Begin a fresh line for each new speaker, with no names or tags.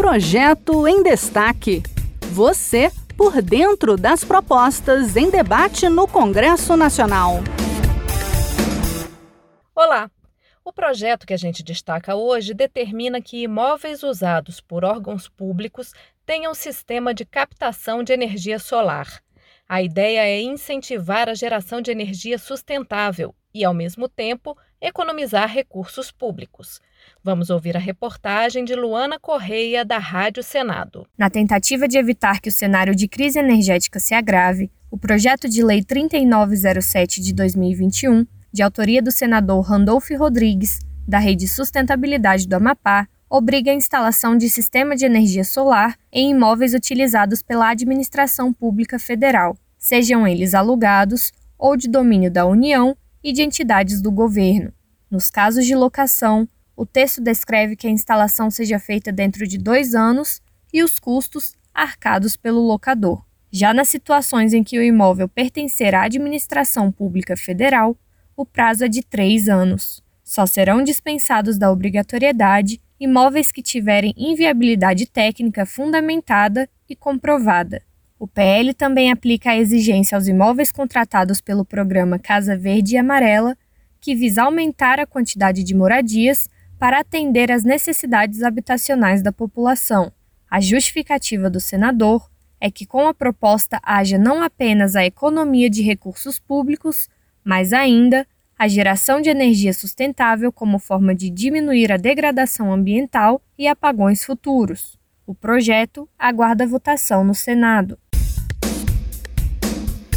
Projeto em Destaque. Você por dentro das propostas em debate no Congresso Nacional.
Olá! O projeto que a gente destaca hoje determina que imóveis usados por órgãos públicos tenham sistema de captação de energia solar. A ideia é incentivar a geração de energia sustentável e, ao mesmo tempo, economizar recursos públicos. Vamos ouvir a reportagem de Luana Correia, da Rádio Senado.
Na tentativa de evitar que o cenário de crise energética se agrave, o projeto de lei 3907 de 2021, de autoria do senador Randolph Rodrigues, da Rede Sustentabilidade do Amapá, obriga a instalação de sistema de energia solar em imóveis utilizados pela administração pública federal, sejam eles alugados ou de domínio da União e de entidades do governo. Nos casos de locação, o texto descreve que a instalação seja feita dentro de dois anos e os custos arcados pelo locador. Já nas situações em que o imóvel pertencer à administração pública federal, o prazo é de três anos. Só serão dispensados da obrigatoriedade imóveis que tiverem inviabilidade técnica fundamentada e comprovada. O PL também aplica a exigência aos imóveis contratados pelo programa Casa Verde e Amarela, que visa aumentar a quantidade de moradias para atender às necessidades habitacionais da população. A justificativa do senador é que, com a proposta, haja não apenas a economia de recursos públicos, mas ainda a geração de energia sustentável como forma de diminuir a degradação ambiental e apagões futuros. O projeto aguarda votação no Senado.